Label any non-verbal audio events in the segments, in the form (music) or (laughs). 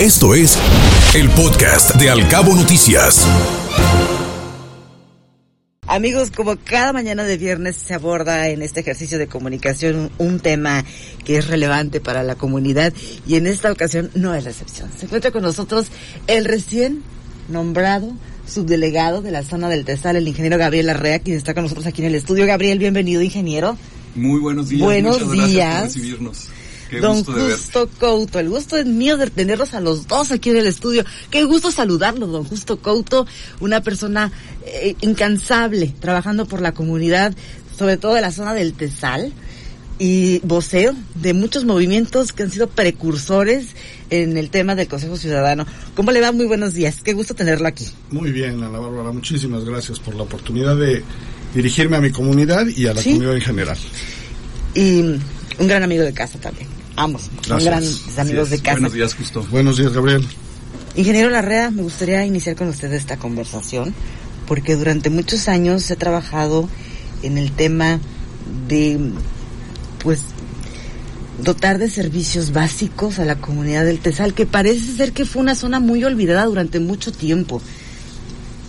Esto es el podcast de Alcabo Noticias. Amigos, como cada mañana de viernes se aborda en este ejercicio de comunicación un tema que es relevante para la comunidad y en esta ocasión no es la excepción. Se encuentra con nosotros el recién nombrado subdelegado de la zona del Tesal, el ingeniero Gabriel Arrea, quien está con nosotros aquí en el estudio. Gabriel, bienvenido, ingeniero. Muy buenos días. Buenos Muchas días. por recibirnos. Qué Don gusto Justo Couto, el gusto es mío de tenerlos a los dos aquí en el estudio. Qué gusto saludarlos, don Justo Couto, una persona eh, incansable, trabajando por la comunidad, sobre todo de la zona del Tesal, y voceo de muchos movimientos que han sido precursores en el tema del Consejo Ciudadano. ¿Cómo le va? Muy buenos días. Qué gusto tenerlo aquí. Muy bien, Ana Bárbara, muchísimas gracias por la oportunidad de dirigirme a mi comunidad y a la Sí. comunidad en general. Y un gran amigo de casa también. Ambos, son Gracias. grandes amigos de casa. Buenos días, justo. Buenos días, Gabriel. Ingeniero Larrea, me gustaría iniciar con usted esta conversación porque durante muchos años he trabajado en el tema de, pues, dotar de servicios básicos a la comunidad del Tesal, que parece ser que fue una zona muy olvidada durante mucho tiempo.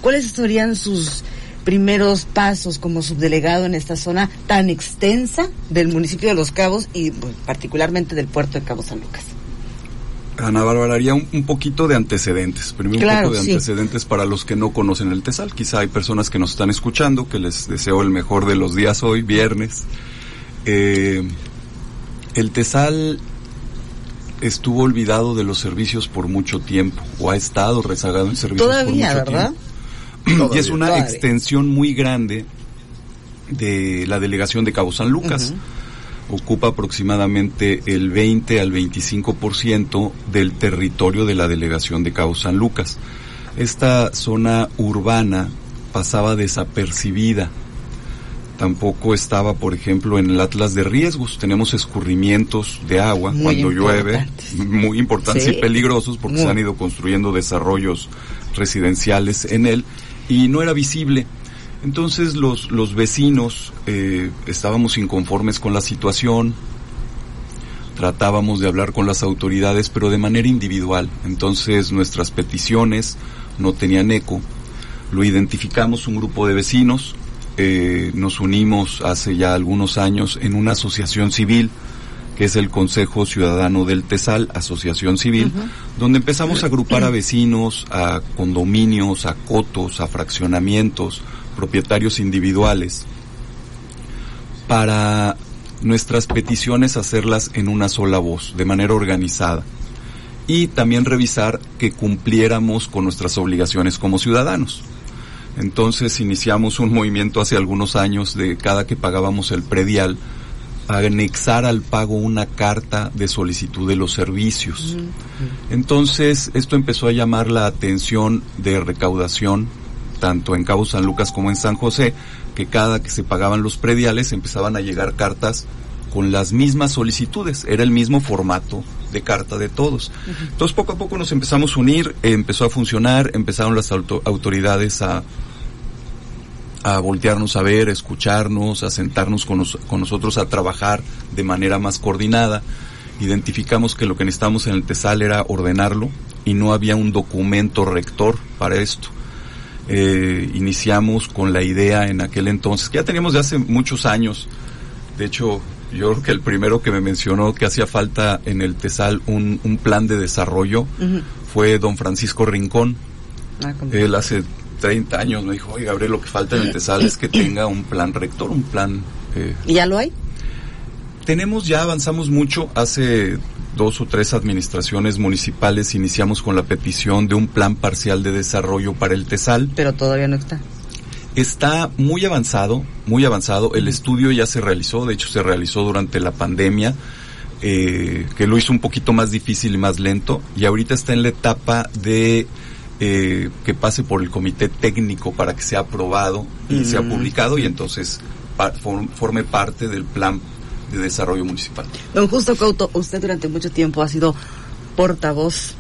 ¿Cuáles serían sus primeros pasos como subdelegado en esta zona tan extensa del municipio de Los Cabos y pues, particularmente del puerto de Cabo San Lucas? Ana Bárbara, haría un, un poquito de antecedentes. Primero Claro, un poco de sí. antecedentes para los que no conocen el Tesal. Quizá hay personas que nos están escuchando, que les deseo el mejor de los días hoy, viernes. Eh, el Tesal estuvo olvidado de los servicios por mucho tiempo, o ha estado rezagado en servicios Todavía, por mucho ¿verdad? tiempo. Y es una extensión muy grande de la delegación de Cabo San Lucas. Ocupa aproximadamente el 20 al 25% del territorio de la delegación de Cabo San Lucas. Esta zona urbana pasaba desapercibida. Tampoco estaba, por ejemplo, en el Atlas de riesgos. Tenemos escurrimientos de agua Muy cuando llueve, (laughs) muy importantes Sí. y peligrosos porque Muy. se han ido construyendo desarrollos residenciales en él y no era visible. Entonces los, los vecinos eh, estábamos inconformes con la situación, tratábamos de hablar con las autoridades, pero de manera individual. Entonces nuestras peticiones no tenían eco. Lo identificamos un grupo de vecinos, eh, nos unimos hace ya algunos años en una asociación civil que es el Consejo Ciudadano del Tesal, Asociación Civil, donde empezamos a agrupar a vecinos, a condominios, a cotos, a fraccionamientos, propietarios individuales, para nuestras peticiones hacerlas en una sola voz, de manera organizada. Y también revisar que cumpliéramos con nuestras obligaciones como ciudadanos. Entonces iniciamos un movimiento hace algunos años de cada que pagábamos el predial, anexar al pago una carta de solicitud de los servicios. Entonces, esto empezó a llamar la atención de recaudación, tanto en Cabo San Lucas como en San José, que cada que se pagaban los prediales empezaban a llegar cartas con las mismas solicitudes, era el mismo formato de carta de todos. Entonces, poco a poco nos empezamos a unir, empezó a funcionar, empezaron las auto- autoridades a, a voltearnos a ver, a escucharnos, a sentarnos con, nos- con nosotros a trabajar de manera más coordinada. Identificamos que lo que necesitamos en el TESAL era ordenarlo y no había un documento rector para esto. Eh, iniciamos con la idea en aquel entonces, que ya teníamos de hace muchos años, de hecho yo creo que el primero que me mencionó que hacía falta en el TESAL un, un plan de desarrollo fue don Francisco Rincón. Ah, Él hace 30 años me dijo, oye Gabriel, lo que falta en el TESAL es que tenga un plan rector, un plan... eh, ¿Y ya lo hay? tenemos, ya avanzamos mucho, hace dos o tres administraciones municipales iniciamos con la petición de un plan parcial de desarrollo para el TESAL. Pero todavía no está. Está muy avanzado, muy avanzado. El estudio ya se realizó, de hecho se realizó durante la pandemia, eh, que lo hizo un poquito más difícil y más lento. Y ahorita está en la etapa de eh, que pase por el comité técnico para que sea aprobado y sea publicado y entonces pa- forme parte del plan de desarrollo municipal. Don Justo Couto, usted durante mucho tiempo ha sido portavoz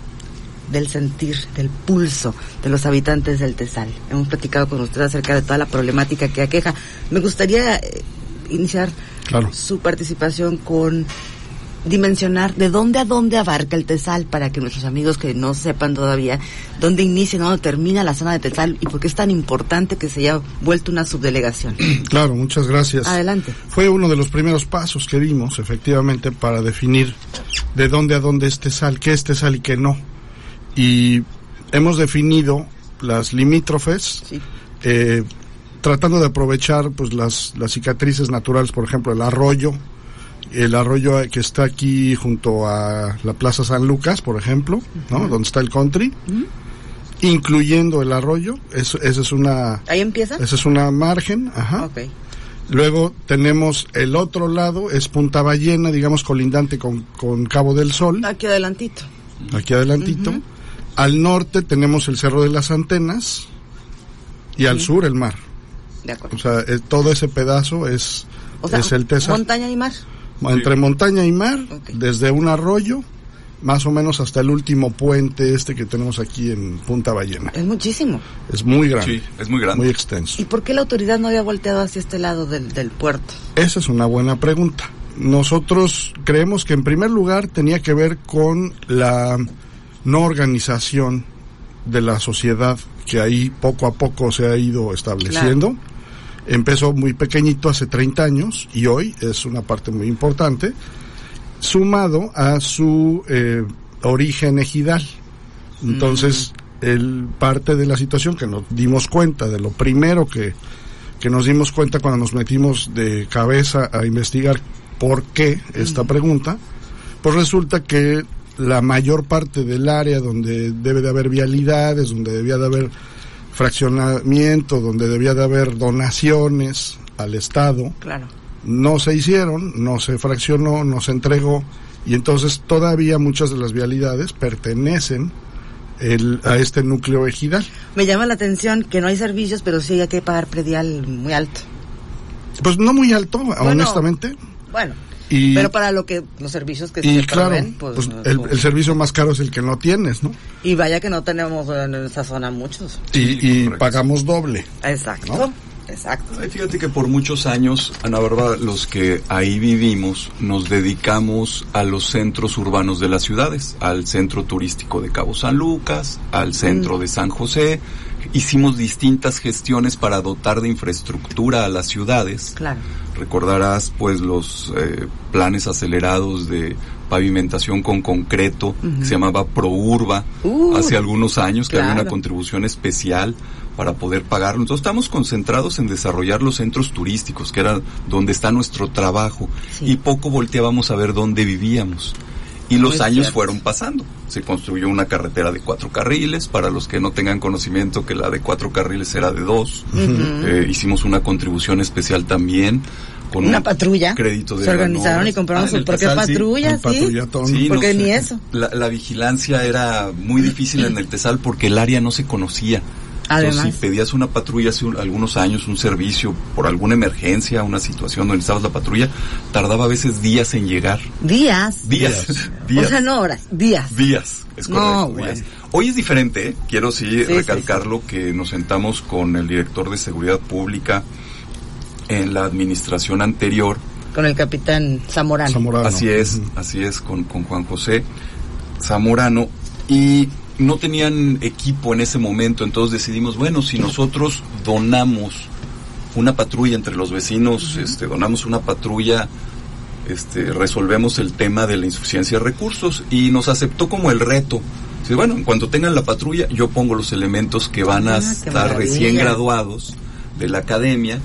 del sentir, del pulso de los habitantes del Tesal. Hemos platicado con usted acerca de toda la problemática que aqueja. Me gustaría eh, iniciar Claro. su participación con dimensionar de dónde a dónde abarca el Tesal para que nuestros amigos que no sepan todavía dónde inicia, dónde termina la zona de Tesal y por qué es tan importante que se haya vuelto una subdelegación. (clears throat) Claro, muchas gracias. Adelante. Fue uno de los primeros pasos que dimos, efectivamente, para definir de dónde a dónde es Tesal, qué es Tesal y qué no. Y hemos definido las limítrofes, Sí. eh, tratando de aprovechar pues las, las cicatrices naturales, por ejemplo, el arroyo, el arroyo que está aquí junto a la Plaza San Lucas, por ejemplo, ¿no? Donde está el country, incluyendo el arroyo, esa es una, ¿Ahí empieza? esa es una margen, ajá. Luego tenemos el otro lado, es Punta Ballena, digamos colindante con, con Cabo del Sol, Aquí adelantito. aquí adelantito. Al norte tenemos el Cerro de las Antenas y al sur el mar. De O acuerdo. sea, eh, todo ese pedazo es, O sea, es el Tesal. montaña y mar. Entre montaña y mar, desde un arroyo, más o menos hasta el último puente este que tenemos aquí en Punta Ballena. Es muchísimo. Es muy grande, Sí, es muy grande. muy extenso. ¿Y por qué la autoridad no había volteado hacia este lado del, del puerto? Esa es una buena pregunta. Nosotros creemos que en primer lugar tenía que ver con la no organización de la sociedad que ahí poco a poco se ha ido estableciendo. Empezó muy pequeñito hace 30 años y hoy es una parte muy importante, sumado a su eh, origen ejidal. Entonces, el parte de la situación que nos dimos cuenta, de lo primero que, que nos dimos cuenta cuando nos metimos de cabeza a investigar por qué esta pregunta, pues resulta que la mayor parte del área donde debe de haber vialidades, donde debía de haber fraccionamiento, donde debía de haber donaciones al Estado, Claro. no se hicieron, no se fraccionó, no se entregó y entonces todavía muchas de las vialidades pertenecen el- a este núcleo ejidal. Me llama la atención que no hay servicios, pero sí hay que pagar predial muy alto. Pues no muy alto, honestamente. Bueno, Y, pero para lo que los servicios que y se claro, pues, pues no, el, pues- el servicio más caro es el que no tienes, ¿no? y vaya que no tenemos en esa zona muchos. Y, pagamos doble. Exacto. ¿No? Exacto. Ay, Fíjate que por muchos años, Ana Bárbara, los que ahí vivimos, nos dedicamos a los centros urbanos de las ciudades, al centro turístico de Cabo San Lucas, al centro de San José. Hicimos distintas gestiones para dotar de infraestructura a las ciudades. Claro. Recordarás pues los eh, planes acelerados de pavimentación con concreto que se llamaba ProUrba Uh, hace algunos años que había una contribución especial para poder pagarlo. Entonces estamos concentrados en desarrollar los centros turísticos, que era donde está nuestro trabajo, Sí. y poco volteábamos a ver dónde vivíamos. Y los años fueron pasando. Se construyó una carretera de cuatro carriles, para los que no tengan conocimiento que la de cuatro carriles era de dos. Eh, hicimos una contribución especial también. Con Una un patrulla. Crédito de Se organizaron y compraron Ah, su propia Tesal, patrulla, sí. Porque no ni eso. La, la vigilancia era muy difícil en el Tesal porque el área no se conocía. Además. Entonces, si pedías una patrulla hace un- algunos años, un servicio por alguna emergencia, una situación donde estabas la patrulla, tardaba a veces días en llegar. Días. Días. (laughs) O días. sea, no horas, días. Días, es No, correcto, bueno. días. Hoy es diferente, ¿eh? quiero sí, Sí, recalcarlo que nos sentamos con el director de seguridad pública en la administración anterior Con el capitán Zamorano. Zamorano. Así es, así es, con, con Juan José Zamorano. Y no tenían equipo en ese momento, entonces decidimos, bueno, si nosotros donamos una patrulla entre los vecinos, este, donamos una patrulla, este, resolvemos el tema de la insuficiencia de recursos y nos aceptó como el reto. Dice, bueno, en cuanto tengan la patrulla, yo pongo los elementos que van a Ah, estar recién graduados de la academia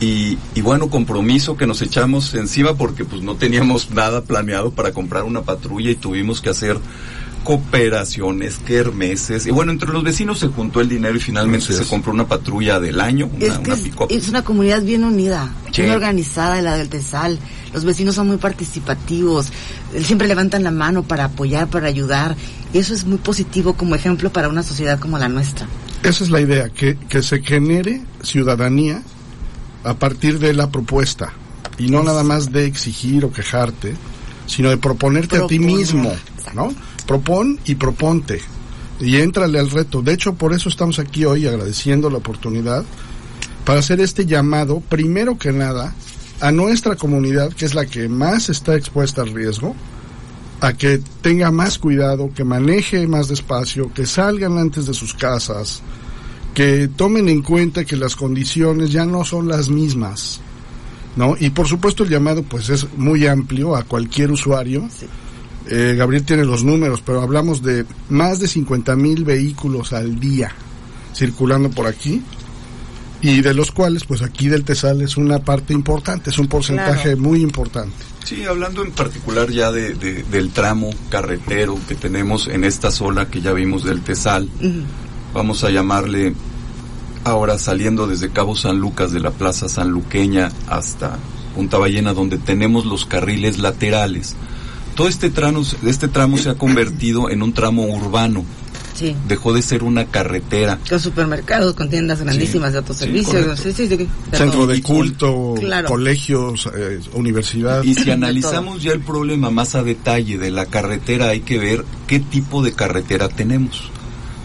y, y bueno, compromiso que nos echamos encima porque pues no teníamos nada planeado para comprar una patrulla y tuvimos que hacer cooperaciones, kermeses y bueno, entre los vecinos se juntó el dinero y finalmente se compró una patrulla del año, una, Es que una es, una comunidad bien unida, Sí. bien organizada, la del Tesal. Los vecinos son muy participativos, eh, siempre levantan la mano para apoyar, para ayudar. Y eso es muy positivo como ejemplo para una sociedad como la nuestra. Esa es la idea, que, que se genere ciudadanía a partir de la propuesta y no nada más de exigir o quejarte, sino de proponerte a ti mismo. ¿no? Propon y proponte y éntrale al reto. De hecho, por eso estamos aquí hoy agradeciendo la oportunidad para hacer este llamado, primero que nada, a nuestra comunidad, que es la que más está expuesta al riesgo, a que tenga más cuidado, que maneje más despacio, que salgan antes de sus casas, que tomen en cuenta que las condiciones ya no son las mismas, ¿no? Y por supuesto el llamado pues es muy amplio a cualquier usuario. Eh, Gabriel tiene los números, pero hablamos de más de 50 mil vehículos al día circulando por aquí y de los cuales pues aquí del Tesal es una parte importante, es un porcentaje muy importante. Sí, hablando en particular ya de, del tramo carretero que tenemos en esta zona que ya vimos del Tesal, vamos a llamarle ahora saliendo desde Cabo San Lucas de la Plaza San Luqueña hasta Punta Ballena donde tenemos los carriles laterales. Todo este tramo, este tramo se ha convertido en un tramo urbano. Dejó de ser una carretera. Con supermercados, con tiendas grandísimas de autoservicios. Centro de culto, colegios, eh, universidad. Y si analizamos ya el problema más a detalle de la carretera, hay que ver qué tipo de carretera tenemos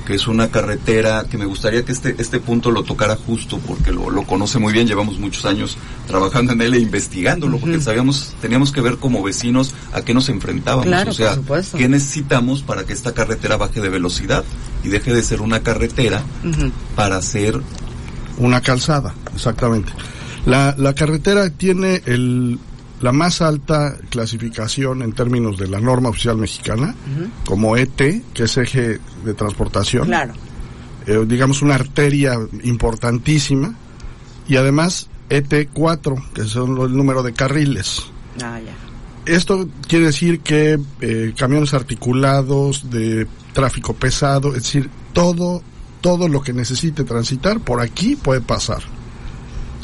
que es una carretera que me gustaría que este, este punto lo tocara justo porque lo, lo conoce muy bien, llevamos muchos años trabajando en él e investigándolo, porque sabíamos, teníamos que ver como vecinos a qué nos enfrentábamos, o sea, qué necesitamos para que esta carretera baje de velocidad y deje de ser una carretera para ser una calzada, exactamente. La, la carretera tiene el, la más alta clasificación en términos de la norma oficial mexicana, como ET, que es eje de transportación. Claro. Eh, digamos una arteria importantísima. Y además ET4, que son el número de carriles. Ah, ya. Esto quiere decir que eh, camiones articulados de tráfico pesado, es decir, todo, todo lo que necesite transitar por aquí puede pasar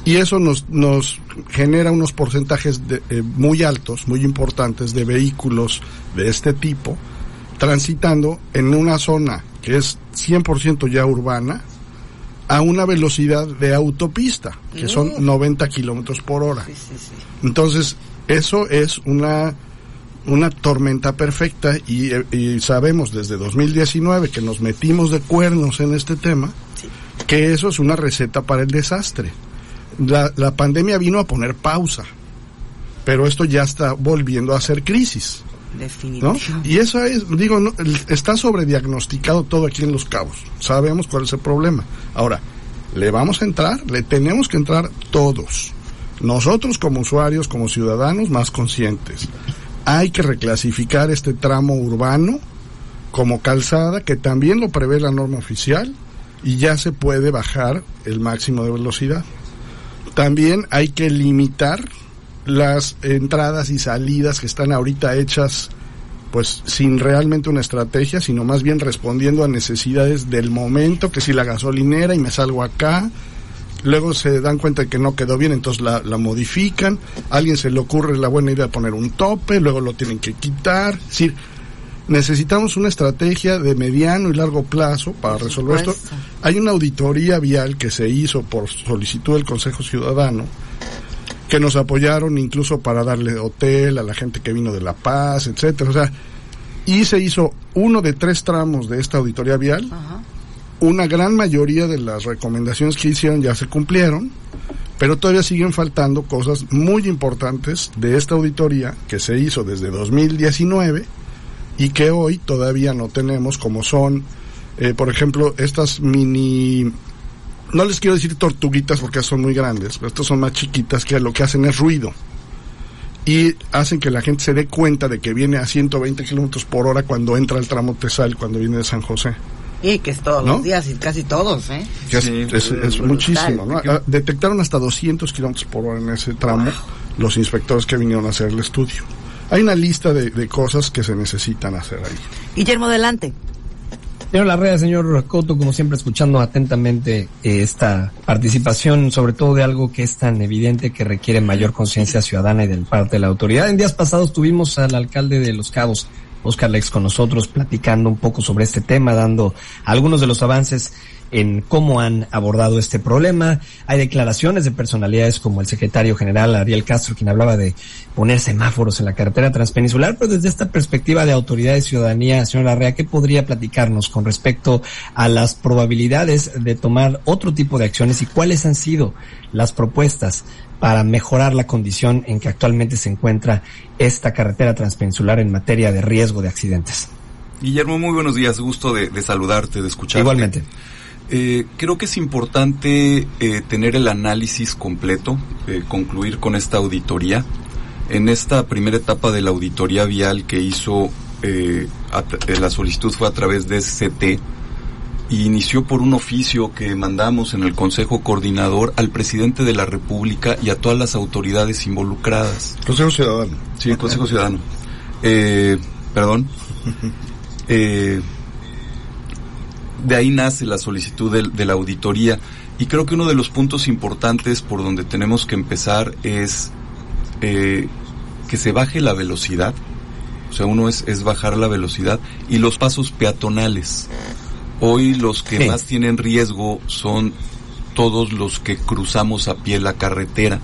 y eso nos, nos genera unos porcentajes de, eh, muy altos, muy importantes de vehículos de este tipo transitando en una zona que es 100% ya urbana a una velocidad de autopista, que son 90 kilómetros por hora. Entonces, eso es una, una tormenta perfecta y, y, sabemos desde 2019 que nos metimos de cuernos en este tema, que eso es una receta para el desastre la, la pandemia vino a poner pausa, pero esto ya está volviendo a ser crisis. Definitivamente. Y eso es, digo, no, está sobrediagnosticado todo aquí en Los Cabos. Sabemos cuál es el problema. Ahora, ¿le vamos a entrar? Le tenemos que entrar todos. Nosotros como usuarios, como ciudadanos más conscientes. Hay que reclasificar este tramo urbano como calzada, que también lo prevé la norma oficial, y ya se puede bajar el máximo de velocidad. También hay que limitar las entradas y salidas que están ahorita hechas pues sin realmente una estrategia, sino más bien respondiendo a necesidades del momento, que si la gasolinera y me salgo acá, luego se dan cuenta de que no quedó bien, entonces la, la modifican, a alguien se le ocurre la buena idea de poner un tope, luego lo tienen que quitar, es decir, necesitamos una estrategia de mediano y largo plazo para resolver esto. Hay una auditoría vial que se hizo por solicitud del Consejo Ciudadano que nos apoyaron incluso para darle hotel a la gente que vino de La Paz, etcétera, o sea, y se hizo uno de tres tramos de esta auditoría vial. Una gran mayoría de las recomendaciones que hicieron ya se cumplieron, pero todavía siguen faltando cosas muy importantes de esta auditoría que se hizo desde 2019 y que hoy todavía no tenemos, como son, eh, por ejemplo, estas mini, no les quiero decir tortuguitas porque son muy grandes, pero estas son más chiquitas que lo que hacen es ruido y hacen que la gente se dé cuenta de que viene a 120 kilómetros por hora cuando entra el tramo Tesal, cuando viene de San José. Y que es todos los días y casi todos, ¿eh? es, muchísimo, ¿no? Ah, detectaron hasta 200 kilómetros por hora en ese tramo los inspectores que vinieron a hacer el estudio hay una lista de, cosas que se necesitan hacer ahí. Guillermo, adelante. Señor Larrea, señor Coto, como siempre escuchando atentamente eh, esta participación, sobre todo de algo que es tan evidente que requiere mayor conciencia ciudadana y del parte de la autoridad. En días pasados tuvimos al alcalde de Los Cabos, Oscar Lex, con nosotros platicando un poco sobre este tema, dando algunos de los avances en cómo han abordado este problema. Hay declaraciones de personalidades como el secretario general Ariel Castro, quien hablaba de poner semáforos en la carretera transpeninsular, pero desde esta perspectiva de autoridad y ciudadanía, señora Larrea, ¿qué podría platicarnos con respecto a las probabilidades de tomar otro tipo de acciones y cuáles han sido las propuestas para mejorar la condición en que actualmente se encuentra esta carretera transpeninsular en materia de riesgo de accidentes? Guillermo, muy buenos días. Gusto de, saludarte, de escucharte. Igualmente. Eh, creo que es importante eh, tener el análisis completo, eh, concluir con esta auditoría. En esta primera etapa de la auditoría vial que hizo, la solicitud fue a través de SCT y inició por un oficio que mandamos en el Consejo Coordinador al presidente de la República y a todas las autoridades involucradas. Consejo Ciudadano. Sí, Consejo Ciudadano. perdón. (laughs) De ahí nace la solicitud de, la auditoría. Y creo que uno de los puntos importantes por donde tenemos que empezar es eh, que se baje la velocidad, o sea, uno es, es bajar la velocidad y los pasos peatonales. Hoy los que más tienen riesgo son todos los que cruzamos a pie la carretera.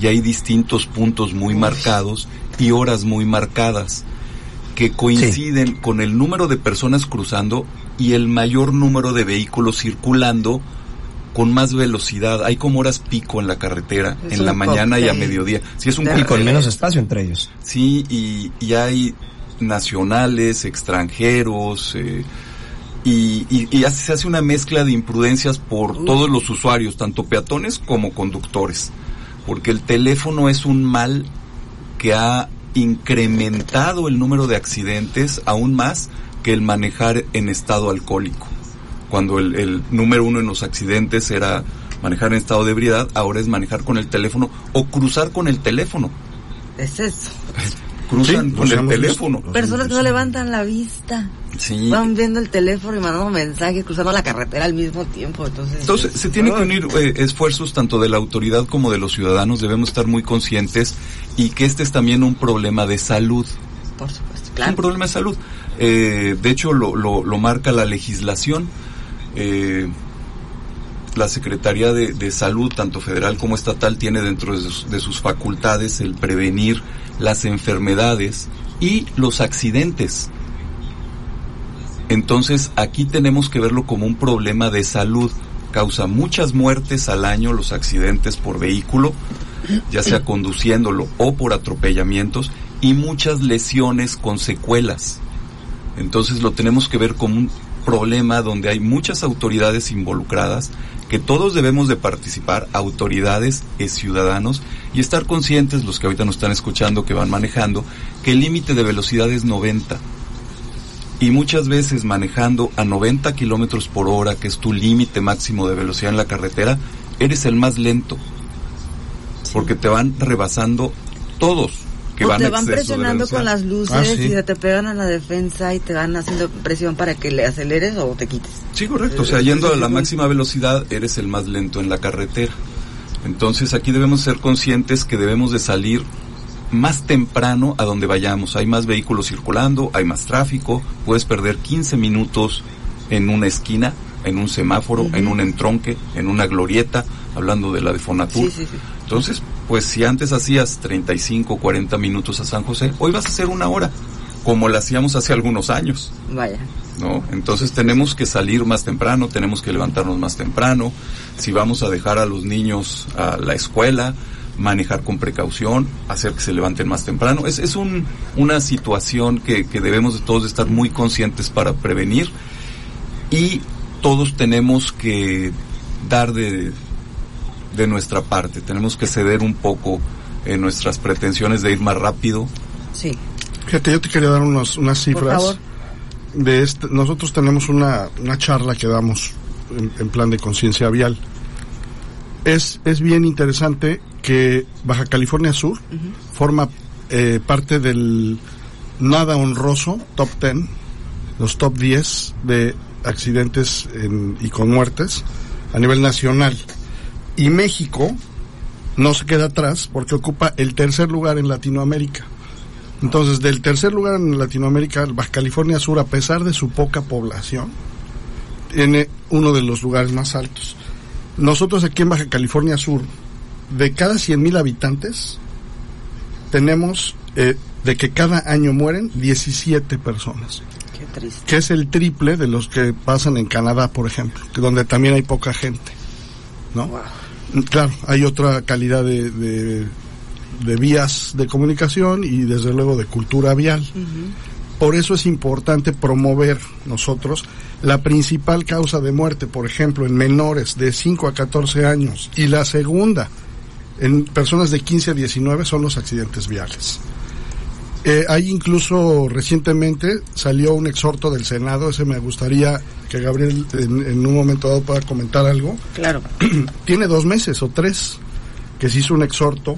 Y hay distintos puntos muy marcados y horas muy marcadas que coinciden con el número de personas cruzando y el mayor número de vehículos circulando con más velocidad. Hay como horas pico en la carretera, en la mañana y a mediodía. Sí, es un pico. Y con menos espacio entre ellos. Sí, y, hay nacionales, extranjeros, eh, y, y, se hace una mezcla de imprudencias por todos los usuarios, tanto peatones como conductores. Porque el teléfono es un mal que ha incrementado el número de accidentes aún más que el manejar en estado alcohólico. Cuando el, número uno en los accidentes era manejar en estado de ebriedad, ahora es manejar con el teléfono o cruzar con el teléfono. Es eso. Cruzan con el teléfono. Personas que no levantan la vista. Van viendo el teléfono y mandando mensajes, cruzando la carretera al mismo tiempo. Entonces, Entonces se tienen que unir eh, esfuerzos tanto de la autoridad como de los ciudadanos. Debemos estar muy conscientes y que este es también un problema de salud. Por supuesto, claro. un problema de salud. Eh, de hecho, lo, lo, marca la legislación. Eh, la Secretaría de, Salud, tanto federal como estatal, tiene dentro de sus, de sus facultades el prevenir las enfermedades y los accidentes. Entonces aquí tenemos que verlo como un problema de salud. Causa muchas muertes al año los accidentes por vehículo, ya sea conduciéndolo o por atropellamientos, y muchas lesiones con secuelas. Entonces lo tenemos que ver como un problema donde hay muchas autoridades involucradas, que todos debemos de participar, autoridades y ciudadanos, y estar conscientes, los que ahorita nos están escuchando, que van manejando, que el límite de velocidad es 90 y muchas veces manejando a 90 kilómetros por hora, que es tu límite máximo de velocidad en la carretera, eres el más lento. Porque te van rebasando todos. Que o van te van presionando con las luces ah, y te pegan a la defensa y te van haciendo presión para que le aceleres o te quites. Sí, correcto. O sea, yendo a la máxima velocidad, eres el más lento en la carretera. Entonces aquí debemos ser conscientes que debemos de salir más temprano a donde vayamos. Hay más vehículos circulando, hay más tráfico, puedes perder 15 minutos en una esquina, en un semáforo, en un entronque, en una glorieta, hablando de la de Fonatur. Entonces, pues si antes hacías 35, 40 minutos a San José, hoy vas a hacer una hora, como la hacíamos hace algunos años. Vaya. ¿No? Entonces tenemos que salir más temprano, tenemos que levantarnos más temprano. Si vamos a dejar a los niños a la escuela, manejar con precaución, hacer que se levanten más temprano. Es, es un, una situación que, que debemos de todos estar muy conscientes para prevenir y todos tenemos que dar de, de nuestra parte, tenemos que ceder un poco en nuestras pretensiones de ir más rápido. Sí. Fíjate, yo te quería dar unos, unas cifras. De este, nosotros tenemos una, una charla que damos en, en plan de conciencia vial. Es, es bien interesante que Baja California Sur forma eh, parte del nada honroso top 10, los top 10 de accidentes y con muertes a nivel nacional. Y México no se queda atrás porque ocupa el tercer lugar en Latinoamérica. Entonces, del tercer lugar en Latinoamérica, Baja California Sur, a pesar de su poca población, tiene uno de los lugares más altos. Nosotros aquí en Baja California Sur, de cada 100.000 habitantes, tenemos eh, de que cada año mueren 17 personas. Qué triste. Que es el triple de los que pasan en Canadá, por ejemplo, donde también hay poca gente. ¿No? Claro, hay otra calidad de, de, de vías de comunicación y desde luego de cultura vial. Por eso es importante promover nosotros la principal causa de muerte, por ejemplo, en menores de 5 a 14 años y la segunda en personas de 15 a 19 son los accidentes viales. Eh, hay incluso recientemente salió un exhorto del Senado, ese me gustaría que Gabriel en, en un momento dado pueda comentar algo. Claro. (clears throat) Tiene dos meses o tres que se hizo un exhorto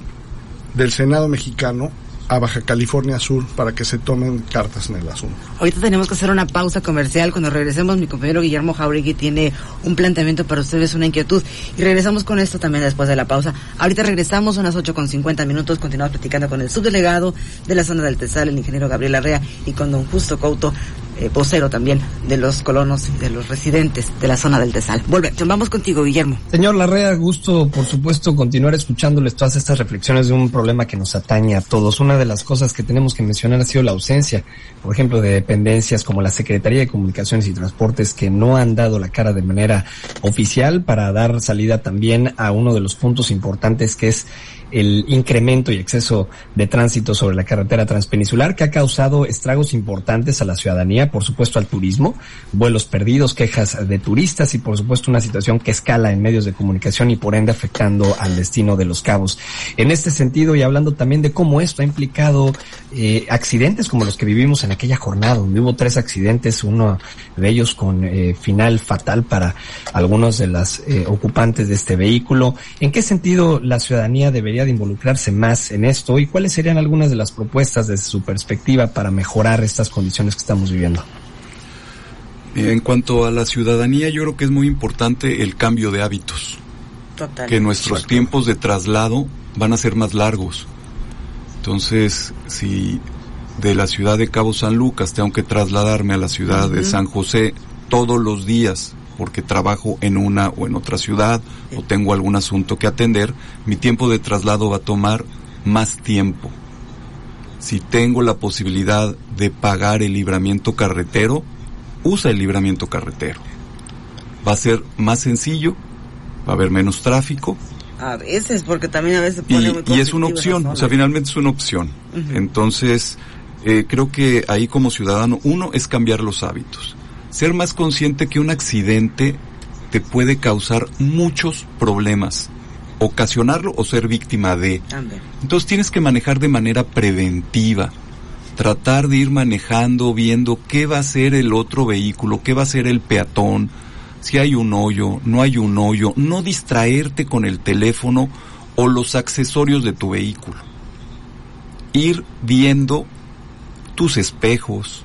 del Senado mexicano a Baja California Sur para que se tomen cartas en el asunto. Ahorita tenemos que hacer una pausa comercial. Cuando regresemos, mi compañero Guillermo Jauregui tiene un planteamiento para ustedes, una inquietud. Y regresamos con esto también después de la pausa. Ahorita regresamos, son las 8 con 50 minutos. Continuamos platicando con el subdelegado de la zona del Tesal, el ingeniero Gabriel Arrea, y con don Justo Couto, eh, vocero también de los colonos y de los residentes de la zona del Tesal. Volvemos, vamos contigo, Guillermo. Señor Larrea, gusto, por supuesto, continuar escuchándoles todas estas reflexiones de un problema que nos atañe a todos. Una de las cosas que tenemos que mencionar ha sido la ausencia, por ejemplo, de dependencias como la Secretaría de Comunicaciones y Transportes que no han dado la cara de manera oficial para dar salida también a uno de los puntos importantes que es el incremento y exceso de tránsito sobre la carretera transpeninsular que ha causado estragos importantes a la ciudadanía, por supuesto al turismo, vuelos perdidos, quejas de turistas y por supuesto una situación que escala en medios de comunicación y por ende afectando al destino de los cabos. En este sentido y hablando también de cómo esto ha implicado eh, accidentes como los que vivimos en aquella jornada, donde hubo tres accidentes, uno de ellos con eh, final fatal para algunos de las eh, ocupantes de este vehículo. ¿En qué sentido la ciudadanía debería de involucrarse más en esto y cuáles serían algunas de las propuestas desde su perspectiva para mejorar estas condiciones que estamos viviendo? En cuanto a la ciudadanía, yo creo que es muy importante el cambio de hábitos. Total. Que nuestros tiempos de traslado van a ser más largos. Entonces, si de la ciudad de Cabo San Lucas tengo que trasladarme a la ciudad de San José todos los días porque trabajo en una o en otra ciudad o tengo algún asunto que atender, mi tiempo de traslado va a tomar más tiempo. Si tengo la posibilidad de pagar el libramiento carretero, usa el libramiento carretero. Va a ser más sencillo, va a haber menos tráfico A veces, porque también a veces y, pone muy y es una opción, o sea, finalmente es una opción. Entonces, eh, creo que ahí como ciudadano, uno es cambiar los hábitos. Ser más consciente que un accidente te puede causar muchos problemas. Ocasionarlo o ser víctima de. Entonces tienes que manejar de manera preventiva. Tratar de ir manejando, viendo qué va a ser el otro vehículo, qué va a ser el peatón, si hay un hoyo, no hay un hoyo, no distraerte con el teléfono o los accesorios de tu vehículo. Ir viendo tus espejos,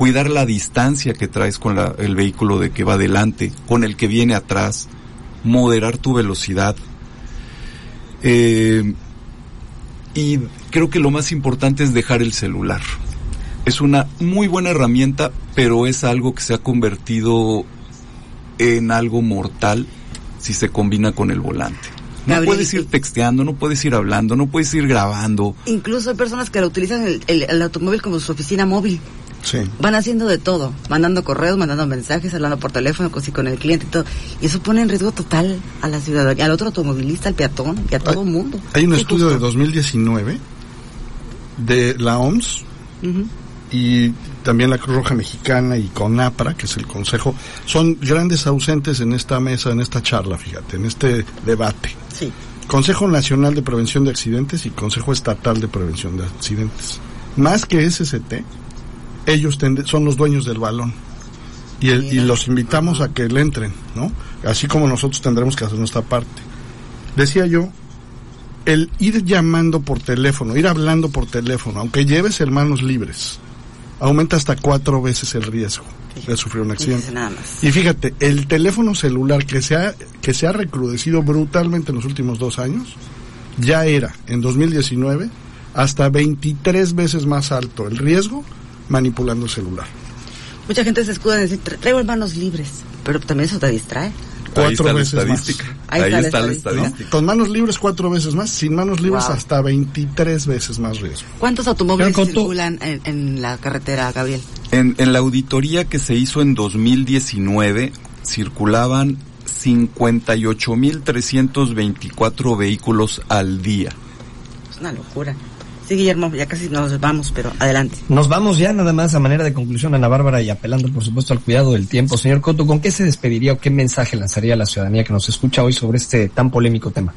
cuidar la distancia que traes con la- el vehículo de que va adelante, con el que viene atrás, moderar tu velocidad. Eh, y creo que lo más importante es dejar el celular. Es una muy buena herramienta, pero es algo que se ha convertido en algo mortal si se combina con el volante. No Gabriel, puedes ir texteando, no puedes ir hablando, no puedes ir grabando. Incluso hay personas que lo utilizan el, el- el automóvil como su oficina móvil. Sí. Van haciendo de todo, mandando correos, mandando mensajes, hablando por teléfono con, con el cliente y todo. Y eso pone en riesgo total a la ciudadanía, al otro automovilista, al peatón y a todo el mundo. Hay un estudio de justo. 2019 de la OMS y también la Cruz Roja Mexicana y CONAPRA, que es el consejo, son grandes ausentes en esta mesa, en esta charla, fíjate, en este debate. Sí. Consejo Nacional de Prevención de Accidentes y Consejo Estatal de Prevención de Accidentes. Más que SCT, ellos tende- son los dueños del balón. Y, el- y los invitamos a que le entren, ¿no? Así como nosotros tendremos que hacer nuestra parte. Decía yo, el ir llamando por teléfono, ir hablando por teléfono, aunque lleves hermanos libres, aumenta hasta cuatro veces el riesgo de sufrir un accidente. Y fíjate, el teléfono celular que se ha, que se ha recrudecido brutalmente en los últimos dos años, ya era en 2019 hasta 23 veces más alto el riesgo manipulando el celular. Mucha gente se escuda en decir, traigo manos libres, pero también eso te distrae. Cuatro veces la más. estadística. Ahí Ahí, está la está, la estadística. estadística. Con manos libres cuatro veces más, sin manos libres Wow. hasta 23 veces más riesgo. ¿Cuántos automóviles circulan en, en la carretera, Gabriel? En, en la auditoría que se hizo en 2019 circulaban 58.324 vehículos al día. Es una locura. Sí, Guillermo, ya casi nos vamos, pero adelante. Nos vamos ya nada más a manera de conclusión, Ana Bárbara, y apelando por supuesto al cuidado del tiempo. Señor Coto, ¿con qué se despediría o qué mensaje lanzaría a la ciudadanía que nos escucha hoy sobre este tan polémico tema?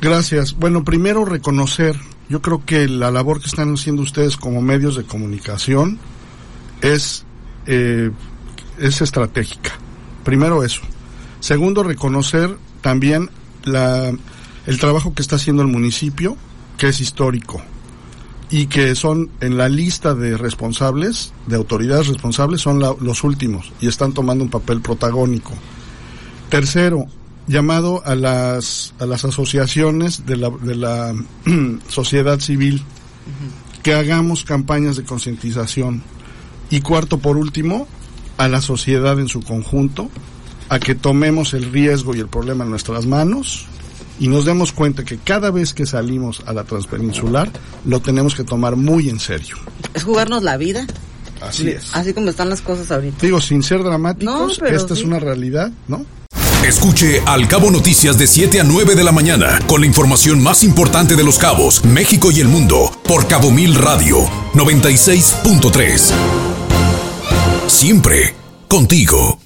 Gracias. Bueno, primero reconocer, yo creo que la labor que están haciendo ustedes como medios de comunicación es, eh, es estratégica. Primero eso. Segundo, reconocer también la, el trabajo que está haciendo el municipio, que es histórico y que son en la lista de responsables, de autoridades responsables, son la- los últimos y están tomando un papel protagónico. Tercero, llamado a las, a las asociaciones de la, de la (clears throat) sociedad civil que hagamos campañas de concientización. Y cuarto, por último, a la sociedad en su conjunto, a que tomemos el riesgo y el problema en nuestras manos y nos demos cuenta que cada vez que salimos a la transpeninsular lo tenemos que tomar muy en serio. Es jugarnos la vida, Así es. así como están las cosas ahorita. Digo, sin ser dramáticos, No, pero esta sí. es una realidad, ¿no? Escuche Al Cabo Noticias de 7 a 9 de la mañana con la información más importante de los cabos, México y el mundo por Cabo Mil Radio 96.3. Siempre contigo.